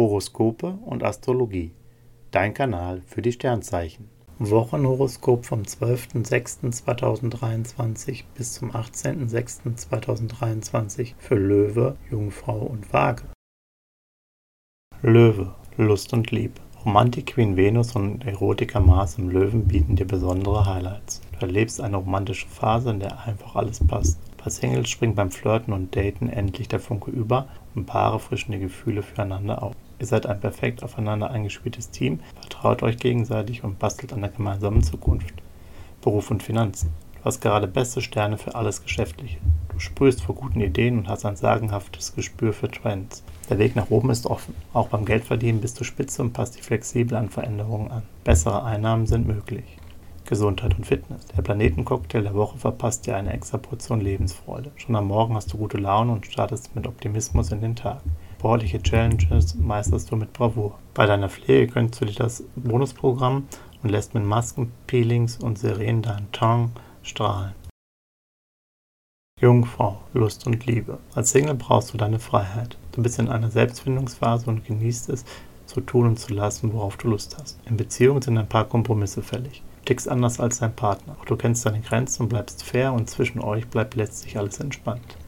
Horoskope und Astrologie. Dein Kanal für die Sternzeichen. Wochenhoroskop vom 12.06.2023 bis zum 18.06.2023 für Löwe, Jungfrau und Waage. Löwe, Lust und Liebe. Romantik Queen Venus und Erotiker Mars im Löwen bieten dir besondere Highlights. Du erlebst eine romantische Phase, in der einfach alles passt. Bei Singles springt beim Flirten und Daten endlich der Funke über und Paare frischen die Gefühle füreinander auf. Ihr seid ein perfekt aufeinander eingespieltes Team, vertraut euch gegenseitig und bastelt an der gemeinsamen Zukunft. Beruf und Finanzen. Du hast gerade beste Sterne für alles Geschäftliche. Du sprühst vor guten Ideen und hast ein sagenhaftes Gespür für Trends. Der Weg nach oben ist offen. Auch beim Geldverdienen bist du spitze und passt dich flexibel an Veränderungen an. Bessere Einnahmen sind möglich. Gesundheit und Fitness. Der Planetencocktail der Woche verpasst dir eine extra Portion Lebensfreude. Schon am Morgen hast du gute Laune und startest mit Optimismus in den Tag. Sportliche Challenges meisterst du mit Bravour. Bei deiner Pflege gönnst du dir das Bonusprogramm und lässt mit Masken, Peelings und Sirenen deinen Tongue strahlen. Jungfrau, Lust und Liebe. Als Single brauchst du deine Freiheit. Du bist in einer Selbstfindungsphase und genießt es, zu tun und zu lassen, worauf du Lust hast. In Beziehungen sind ein paar Kompromisse fällig. Du tickst anders als dein Partner. Auch du kennst deine Grenzen und bleibst fair und zwischen euch bleibt letztlich alles entspannt.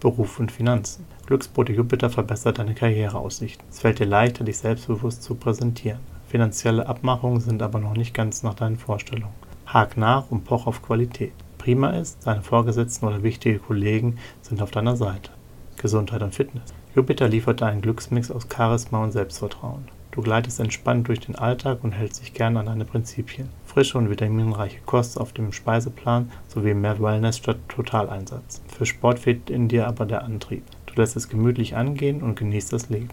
Beruf und Finanzen. Glücksbote Jupiter verbessert deine Karriereaussichten. Es fällt dir leichter, dich selbstbewusst zu präsentieren. Finanzielle Abmachungen sind aber noch nicht ganz nach deinen Vorstellungen. Hak nach und poch auf Qualität. Prima ist, deine Vorgesetzten oder wichtige Kollegen sind auf deiner Seite. Gesundheit und Fitness. Jupiter liefert einen Glücksmix aus Charisma und Selbstvertrauen. Du gleitest entspannt durch den Alltag und hältst dich gern an deine Prinzipien. Frische und vitaminreiche Kost auf dem Speiseplan sowie mehr Wellness statt Totaleinsatz. Für Sport fehlt in dir aber der Antrieb. Du lässt es gemütlich angehen und genießt das Leben.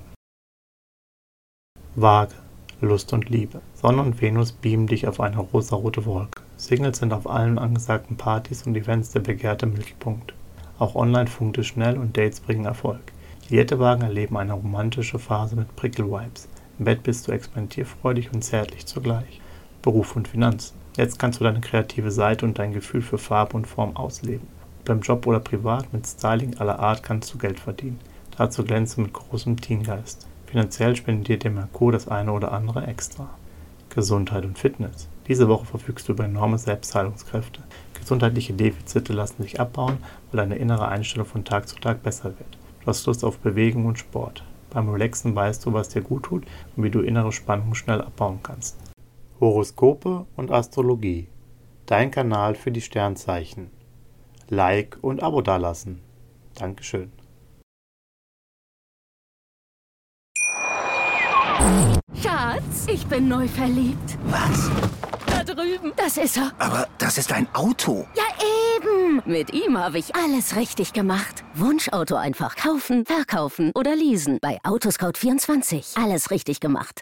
Waage. Lust und Liebe. Sonne und Venus beamen dich auf eine rosarote Wolke. Singles sind auf allen angesagten Partys und Events der begehrte Mittelpunkt. Auch online funkt es schnell und Dates bringen Erfolg. Die Jettewagen erleben eine romantische Phase mit Prickel-Vibes. Im Bett bist du experimentierfreudig und zärtlich zugleich. Beruf und Finanzen. Jetzt kannst du deine kreative Seite und dein Gefühl für Farbe und Form ausleben. Beim Job oder privat mit Styling aller Art kannst du Geld verdienen. Dazu glänze mit großem Teamgeist. Finanziell spendiert dir Merkur das eine oder andere extra. Gesundheit und Fitness. Diese Woche verfügst du über enorme Selbstheilungskräfte. Gesundheitliche Defizite lassen sich abbauen, weil deine innere Einstellung von Tag zu Tag besser wird. Du hast Lust auf Bewegung und Sport. Beim Relaxen weißt du, was dir gut tut und wie du innere Spannung schnell abbauen kannst. Horoskope und Astrologie. Dein Kanal für die Sternzeichen. Like und Abo dalassen. Dankeschön. Schatz, ich bin neu verliebt. Was? Da drüben. Das ist er. Aber das ist ein Auto. Ja, eben. Mit ihm habe ich alles richtig gemacht. Wunschauto einfach kaufen, verkaufen oder leasen. Bei Autoscout24. Alles richtig gemacht.